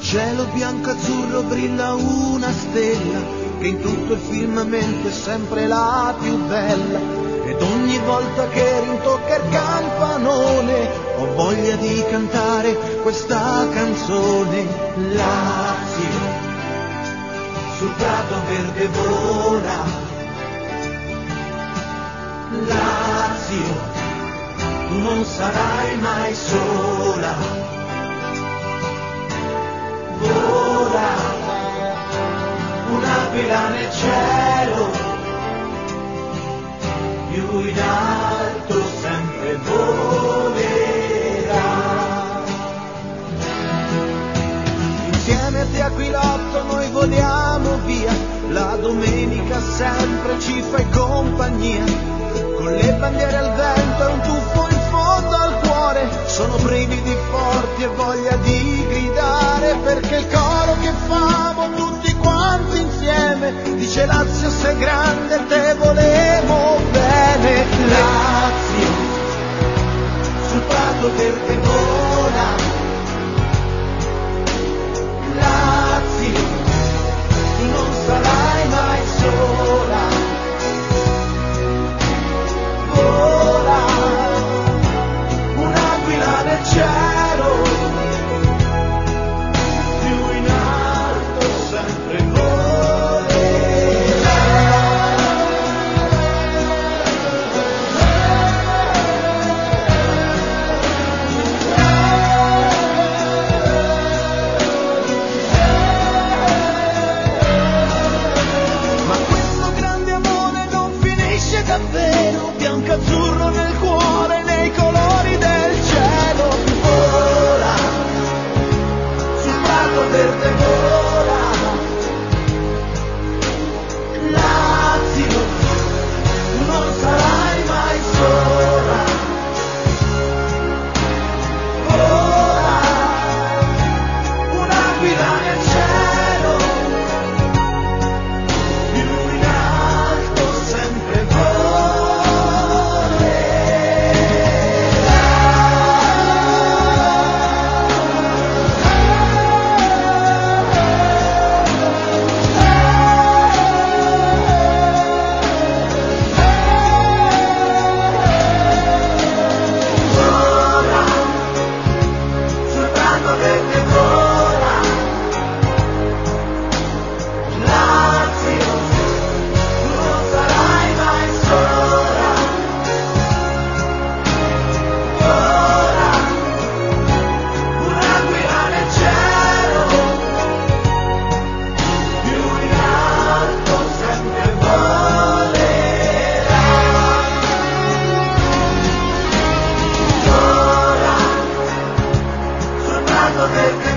Nel cielo bianco-azzurro brilla una stella che in tutto il firmamento è sempre la più bella. Ed ogni volta che rintocca il campanone ho voglia di cantare questa canzone. Lazio, sul prato verde vola. Lazio, tu non sarai mai sola cielo, più in alto sempre volerà. Insieme a te aquilotto noi voliamo via, la domenica sempre ci fai compagnia, con le bandiere al vento e un tuffo in fondo al cuore, sono brividi forti e voglia di gridare perché il prato verde vola. Lazio tu non sarai mai sola. Vola un'aquila nel cielo sul ora sul prato del